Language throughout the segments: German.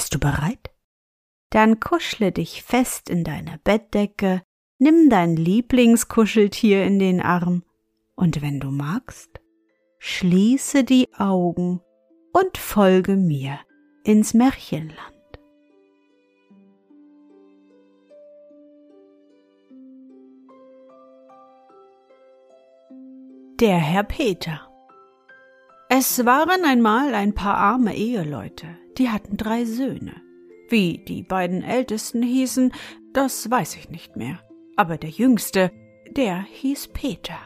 Bist du bereit? Dann kuschle dich fest in deine Bettdecke, nimm dein Lieblingskuscheltier in den Arm und wenn du magst, schließe die Augen und folge mir ins Märchenland. Der Herr Peter. Es waren einmal ein paar arme Eheleute, die hatten drei Söhne. Wie die beiden Ältesten hießen, das weiß ich nicht mehr. Aber der Jüngste, der hieß Peter.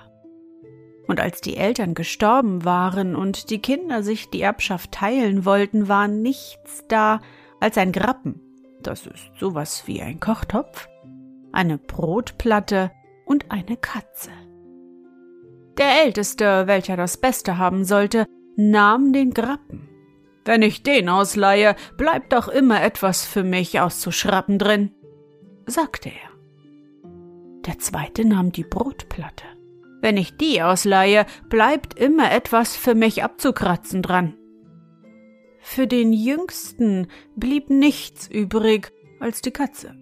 Und als die Eltern gestorben waren und die Kinder sich die Erbschaft teilen wollten, war nichts da als ein Grappen. Das ist sowas wie ein Kochtopf, eine Brotplatte und eine Katze. Der Älteste, welcher das Beste haben sollte, nahm den Grappen. Wenn ich den ausleihe, bleibt doch immer etwas für mich auszuschrappen drin, sagte er. Der zweite nahm die Brotplatte. Wenn ich die ausleihe, bleibt immer etwas für mich abzukratzen dran. Für den Jüngsten blieb nichts übrig als die Katze.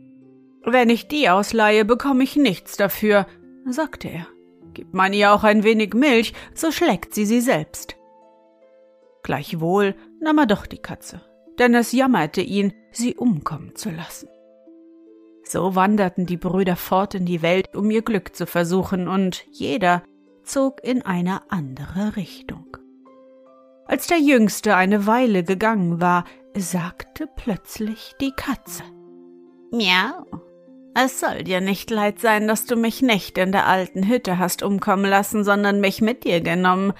Wenn ich die ausleihe, bekomme ich nichts dafür, sagte er. Gibt man ihr auch ein wenig Milch, so schlägt sie sie selbst. Gleichwohl nahm er doch die Katze, denn es jammerte ihn, sie umkommen zu lassen. So wanderten die Brüder fort in die Welt, um ihr Glück zu versuchen, und jeder zog in eine andere Richtung. Als der Jüngste eine Weile gegangen war, sagte plötzlich die Katze Miau, es soll dir nicht leid sein, dass du mich nicht in der alten Hütte hast umkommen lassen, sondern mich mit dir genommen.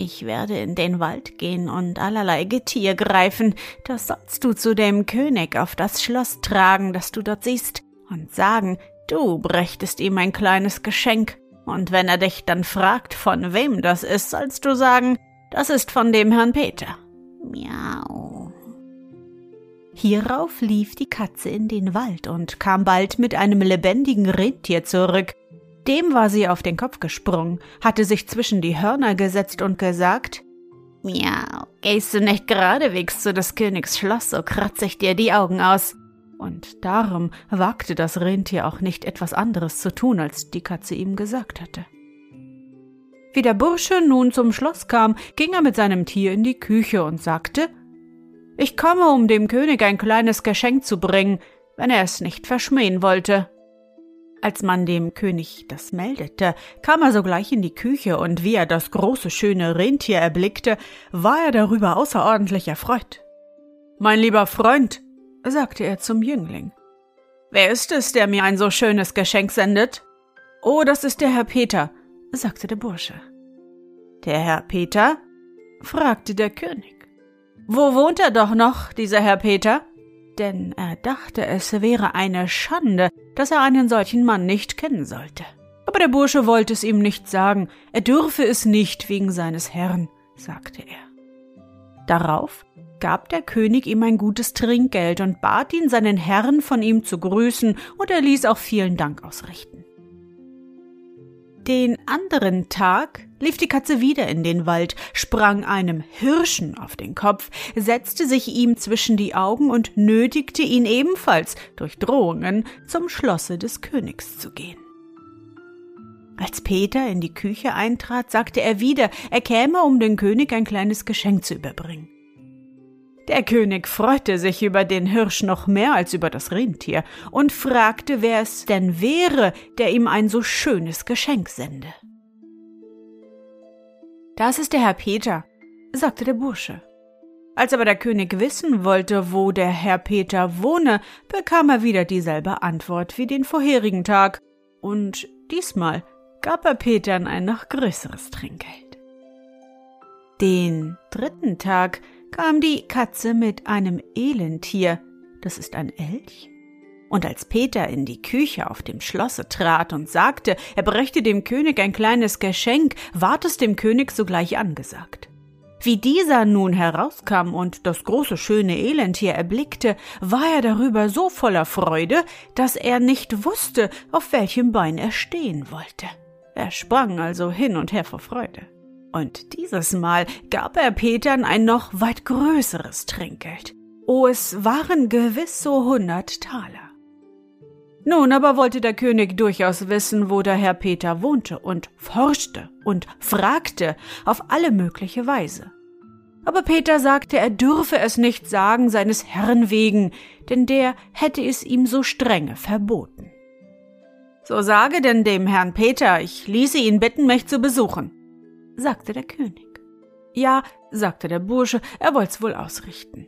Ich werde in den Wald gehen und allerlei Getier greifen, das sollst du zu dem König auf das Schloss tragen, das du dort siehst, und sagen, du brächtest ihm ein kleines Geschenk, und wenn er dich dann fragt, von wem das ist, sollst du sagen, das ist von dem Herrn Peter. Miau. Hierauf lief die Katze in den Wald und kam bald mit einem lebendigen Rentier zurück. Dem war sie auf den Kopf gesprungen, hatte sich zwischen die Hörner gesetzt und gesagt Miau, gehst du nicht geradewegs zu des Königs Schloss, so kratze ich dir die Augen aus. Und darum wagte das Rentier auch nicht etwas anderes zu tun, als die Katze ihm gesagt hatte. Wie der Bursche nun zum Schloss kam, ging er mit seinem Tier in die Küche und sagte ich komme, um dem König ein kleines Geschenk zu bringen, wenn er es nicht verschmähen wollte. Als man dem König das meldete, kam er sogleich in die Küche, und wie er das große schöne Rentier erblickte, war er darüber außerordentlich erfreut. Mein lieber Freund, sagte er zum Jüngling, wer ist es, der mir ein so schönes Geschenk sendet? Oh, das ist der Herr Peter, sagte der Bursche. Der Herr Peter? fragte der König. Wo wohnt er doch noch, dieser Herr Peter? Denn er dachte, es wäre eine Schande, dass er einen solchen Mann nicht kennen sollte. Aber der Bursche wollte es ihm nicht sagen, er dürfe es nicht wegen seines Herrn, sagte er. Darauf gab der König ihm ein gutes Trinkgeld und bat ihn, seinen Herrn von ihm zu grüßen, und er ließ auch vielen Dank ausrichten. Den anderen Tag lief die Katze wieder in den Wald, sprang einem Hirschen auf den Kopf, setzte sich ihm zwischen die Augen und nötigte ihn ebenfalls durch Drohungen zum Schlosse des Königs zu gehen. Als Peter in die Küche eintrat, sagte er wieder, er käme, um dem König ein kleines Geschenk zu überbringen. Der König freute sich über den Hirsch noch mehr als über das Rentier und fragte, wer es denn wäre, der ihm ein so schönes Geschenk sende. Das ist der Herr Peter, sagte der Bursche. Als aber der König wissen wollte, wo der Herr Peter wohne, bekam er wieder dieselbe Antwort wie den vorherigen Tag, und diesmal gab er Petern ein noch größeres Trinkgeld. Den dritten Tag kam die Katze mit einem Elentier, das ist ein Elch. Und als Peter in die Küche auf dem Schlosse trat und sagte, er brächte dem König ein kleines Geschenk, ward es dem König sogleich angesagt. Wie dieser nun herauskam und das große schöne Elentier erblickte, war er darüber so voller Freude, dass er nicht wusste, auf welchem Bein er stehen wollte. Er sprang also hin und her vor Freude. Und dieses Mal gab er Petern ein noch weit größeres Trinkgeld. Oh, es waren gewiss so hundert Taler. Nun aber wollte der König durchaus wissen, wo der Herr Peter wohnte, und forschte und fragte auf alle mögliche Weise. Aber Peter sagte, er dürfe es nicht sagen seines Herrn wegen, denn der hätte es ihm so strenge verboten. So sage denn dem Herrn Peter, ich ließe ihn bitten, mich zu besuchen sagte der König. Ja, sagte der Bursche, er wollt's wohl ausrichten.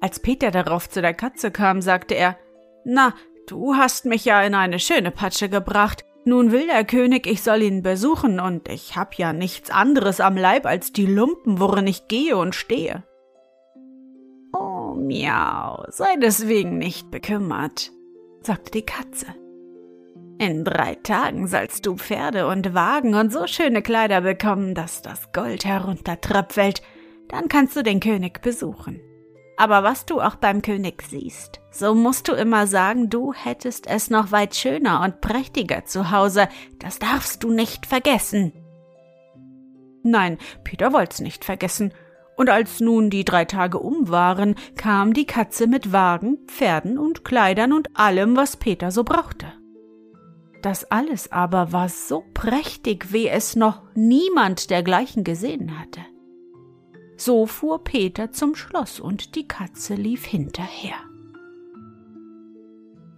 Als Peter darauf zu der Katze kam, sagte er, Na, du hast mich ja in eine schöne Patsche gebracht. Nun will der König, ich soll ihn besuchen, und ich hab ja nichts anderes am Leib als die Lumpen, worin ich gehe und stehe. Oh, miau, sei deswegen nicht bekümmert, sagte die Katze. In drei Tagen sollst du Pferde und Wagen und so schöne Kleider bekommen, dass das Gold heruntertröpfelt. Dann kannst du den König besuchen. Aber was du auch beim König siehst, so musst du immer sagen, du hättest es noch weit schöner und prächtiger zu Hause. Das darfst du nicht vergessen. Nein, Peter wollt's nicht vergessen. Und als nun die drei Tage um waren, kam die Katze mit Wagen, Pferden und Kleidern und allem, was Peter so brauchte. Das alles aber war so prächtig, wie es noch niemand dergleichen gesehen hatte. So fuhr Peter zum Schloss und die Katze lief hinterher.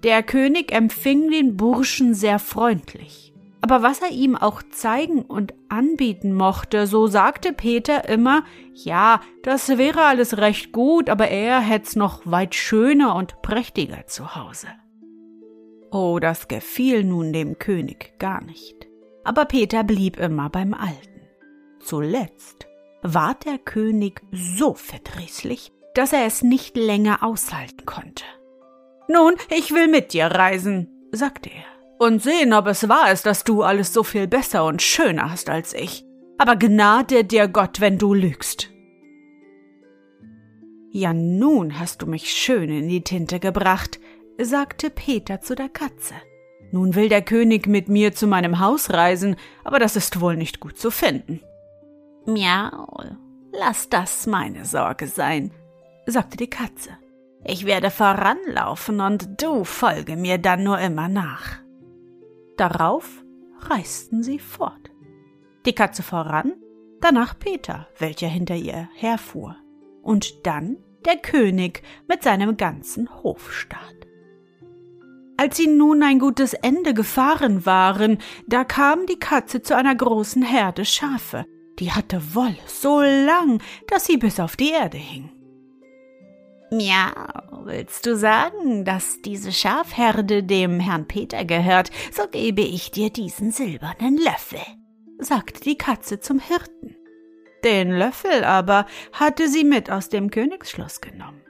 Der König empfing den Burschen sehr freundlich. Aber was er ihm auch zeigen und anbieten mochte, so sagte Peter immer, ja, das wäre alles recht gut, aber er hätt's noch weit schöner und prächtiger zu Hause. Oh, das gefiel nun dem König gar nicht. Aber Peter blieb immer beim Alten. Zuletzt ward der König so verdrießlich, dass er es nicht länger aushalten konnte. Nun, ich will mit dir reisen, sagte er, und sehen, ob es wahr ist, dass du alles so viel besser und schöner hast als ich. Aber gnade dir Gott, wenn du lügst. Ja, nun hast du mich schön in die Tinte gebracht, sagte Peter zu der Katze. Nun will der König mit mir zu meinem Haus reisen, aber das ist wohl nicht gut zu finden. Miau, lass das meine Sorge sein, sagte die Katze. Ich werde voranlaufen und du folge mir dann nur immer nach. Darauf reisten sie fort. Die Katze voran, danach Peter, welcher hinter ihr herfuhr, und dann der König mit seinem ganzen Hofstaat. Als sie nun ein gutes Ende gefahren waren, da kam die Katze zu einer großen Herde Schafe. Die hatte Wolle so lang, dass sie bis auf die Erde hing. Miau, willst du sagen, dass diese Schafherde dem Herrn Peter gehört, so gebe ich dir diesen silbernen Löffel, sagte die Katze zum Hirten. Den Löffel aber hatte sie mit aus dem Königsschloss genommen.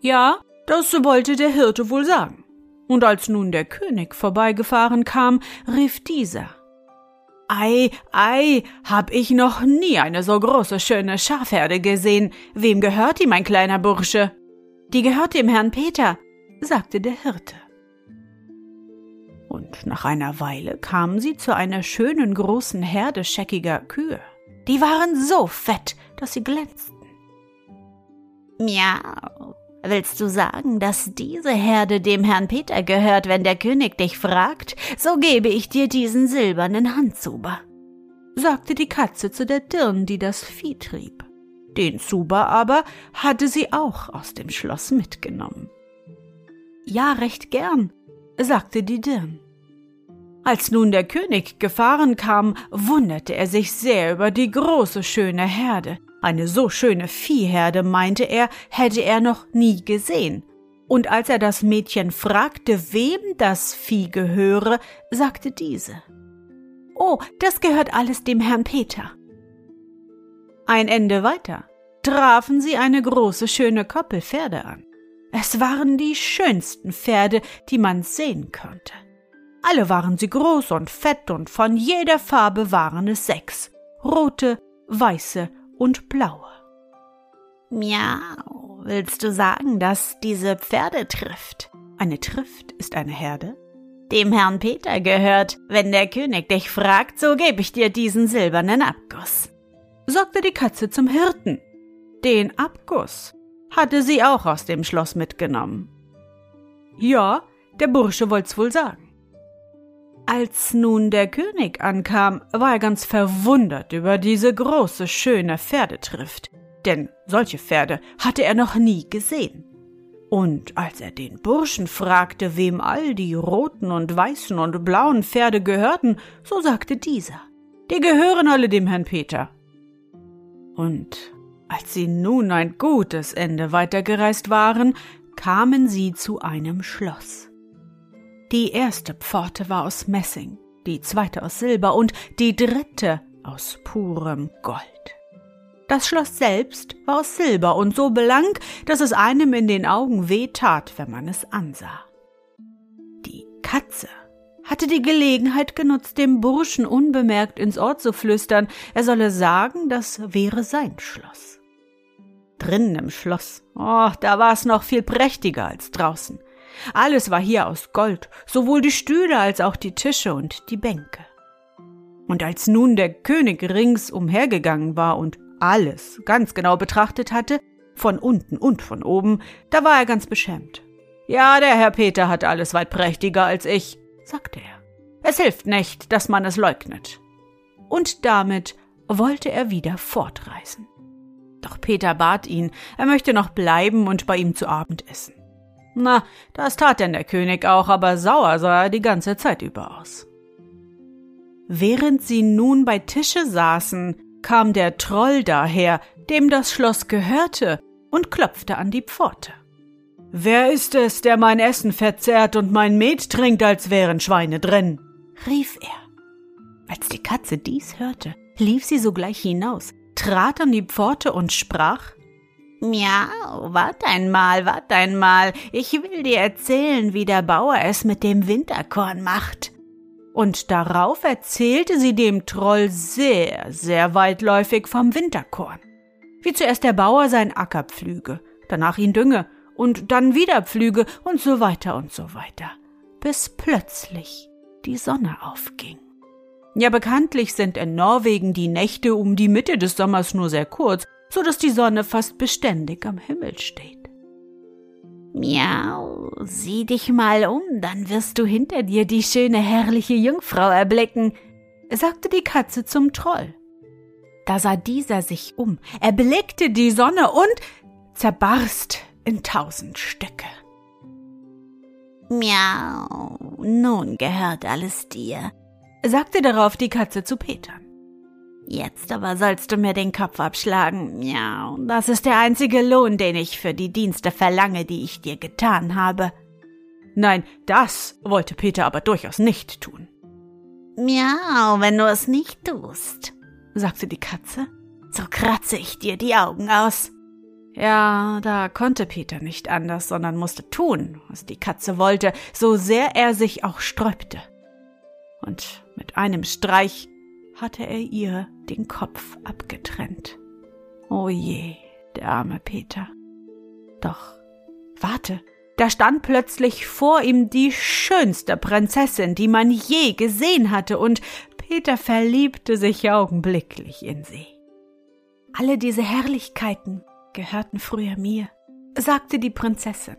Ja, das wollte der Hirte wohl sagen. Und als nun der König vorbeigefahren kam, rief dieser Ei, ei, hab ich noch nie eine so große schöne Schafherde gesehen. Wem gehört die, mein kleiner Bursche? Die gehört dem Herrn Peter, sagte der Hirte. Und nach einer Weile kamen sie zu einer schönen großen Herde scheckiger Kühe. Die waren so fett, dass sie glänzten. Miau, Willst du sagen, dass diese Herde dem Herrn Peter gehört, wenn der König dich fragt? So gebe ich dir diesen silbernen Handzuber, sagte die Katze zu der Dirn, die das Vieh trieb. Den Zuber aber hatte sie auch aus dem Schloss mitgenommen. Ja, recht gern, sagte die Dirn. Als nun der König gefahren kam, wunderte er sich sehr über die große schöne Herde. Eine so schöne Viehherde, meinte er, hätte er noch nie gesehen. Und als er das Mädchen fragte, wem das Vieh gehöre, sagte diese Oh, das gehört alles dem Herrn Peter. Ein Ende weiter trafen sie eine große, schöne Koppel Pferde an. Es waren die schönsten Pferde, die man sehen konnte. Alle waren sie groß und fett und von jeder Farbe waren es sechs. Rote, weiße und blaue. Miau, willst du sagen, dass diese Pferde trifft? Eine Trift ist eine Herde? Dem Herrn Peter gehört. Wenn der König dich fragt, so gebe ich dir diesen silbernen Abguss. Sagte die Katze zum Hirten. Den Abguss hatte sie auch aus dem Schloss mitgenommen. Ja, der Bursche wollt's wohl sagen. Als nun der König ankam, war er ganz verwundert über diese große, schöne Pferdetrift, denn solche Pferde hatte er noch nie gesehen. Und als er den Burschen fragte, wem all die roten und weißen und blauen Pferde gehörten, so sagte dieser, die gehören alle dem Herrn Peter. Und als sie nun ein gutes Ende weitergereist waren, kamen sie zu einem Schloss. Die erste Pforte war aus Messing, die zweite aus Silber und die dritte aus purem Gold. Das Schloss selbst war aus Silber und so blank, dass es einem in den Augen weh tat, wenn man es ansah. Die Katze hatte die Gelegenheit genutzt, dem Burschen unbemerkt ins Ohr zu flüstern, er solle sagen, das wäre sein Schloss. Drinnen im Schloss, oh, da war es noch viel prächtiger als draußen. Alles war hier aus Gold, sowohl die Stühle als auch die Tische und die Bänke. Und als nun der König rings umhergegangen war und alles ganz genau betrachtet hatte, von unten und von oben, da war er ganz beschämt. Ja, der Herr Peter hat alles weit prächtiger als ich, sagte er. Es hilft nicht, dass man es leugnet. Und damit wollte er wieder fortreisen. Doch Peter bat ihn, er möchte noch bleiben und bei ihm zu Abend essen. Na, das tat denn der König auch, aber sauer sah er die ganze Zeit über aus. Während sie nun bei Tische saßen, kam der Troll daher, dem das Schloss gehörte, und klopfte an die Pforte. Wer ist es, der mein Essen verzehrt und mein Met trinkt, als wären Schweine drin? rief er. Als die Katze dies hörte, lief sie sogleich hinaus, trat an die Pforte und sprach Miau, wart einmal, wart einmal, ich will dir erzählen, wie der Bauer es mit dem Winterkorn macht. Und darauf erzählte sie dem Troll sehr, sehr weitläufig vom Winterkorn. Wie zuerst der Bauer sein Acker pflüge, danach ihn dünge und dann wieder pflüge und so weiter und so weiter, bis plötzlich die Sonne aufging. Ja, bekanntlich sind in Norwegen die Nächte um die Mitte des Sommers nur sehr kurz, so dass die Sonne fast beständig am Himmel steht. Miau, sieh dich mal um, dann wirst du hinter dir die schöne herrliche Jungfrau erblicken, sagte die Katze zum Troll. Da sah dieser sich um, erblickte die Sonne und zerbarst in tausend Stücke. Miau, nun gehört alles dir, sagte darauf die Katze zu Petern. Jetzt aber sollst du mir den Kopf abschlagen. Ja, das ist der einzige Lohn, den ich für die Dienste verlange, die ich dir getan habe. Nein, das wollte Peter aber durchaus nicht tun. Miau, wenn du es nicht tust, sagte die Katze, so kratze ich dir die Augen aus. Ja, da konnte Peter nicht anders, sondern musste tun, was die Katze wollte, so sehr er sich auch sträubte. Und mit einem Streich hatte er ihr den Kopf abgetrennt. Oh je, der arme Peter. Doch, warte, da stand plötzlich vor ihm die schönste Prinzessin, die man je gesehen hatte, und Peter verliebte sich augenblicklich in sie. Alle diese Herrlichkeiten gehörten früher mir, sagte die Prinzessin,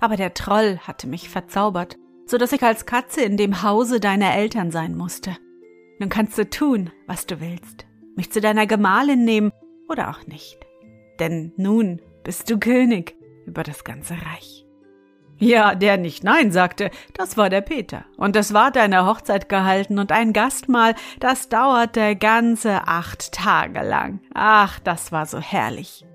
aber der Troll hatte mich verzaubert, so dass ich als Katze in dem Hause deiner Eltern sein musste. Nun kannst du tun, was du willst, mich zu deiner Gemahlin nehmen oder auch nicht. denn nun bist du König über das ganze Reich. Ja, der nicht Nein sagte, das war der Peter. Und es war deine Hochzeit gehalten und ein Gastmahl, das dauerte ganze acht Tage lang. Ach, das war so herrlich.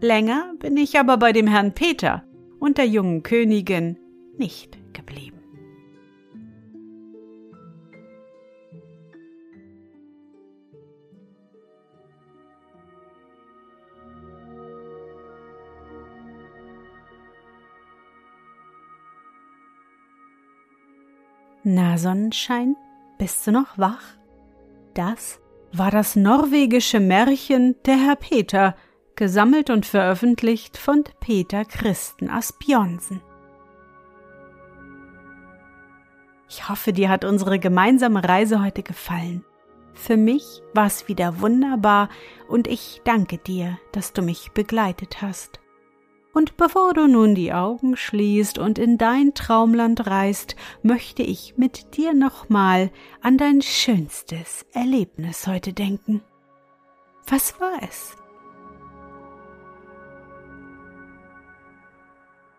Länger bin ich aber bei dem Herrn Peter und der jungen Königin nicht geblieben. Na Sonnenschein, bist du noch wach? Das war das norwegische Märchen Der Herr Peter, gesammelt und veröffentlicht von Peter Christen Asbjörnsen. Ich hoffe, dir hat unsere gemeinsame Reise heute gefallen. Für mich war es wieder wunderbar und ich danke dir, dass du mich begleitet hast. Und bevor du nun die Augen schließt und in dein Traumland reist, möchte ich mit dir nochmal an dein schönstes Erlebnis heute denken. Was war es?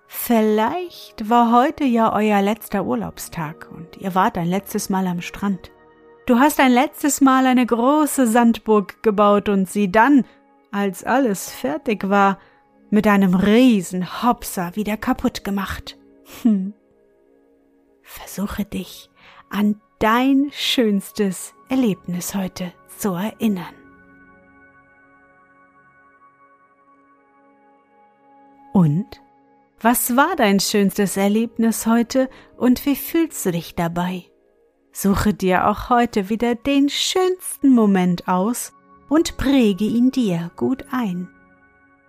Vielleicht war heute ja euer letzter Urlaubstag und ihr wart ein letztes Mal am Strand. Du hast ein letztes Mal eine große Sandburg gebaut und sie dann, als alles fertig war, mit einem riesen Hopser wieder kaputt gemacht. Hm. Versuche dich an dein schönstes Erlebnis heute zu erinnern. Und? Was war dein schönstes Erlebnis heute und wie fühlst du dich dabei? Suche dir auch heute wieder den schönsten Moment aus und präge ihn dir gut ein.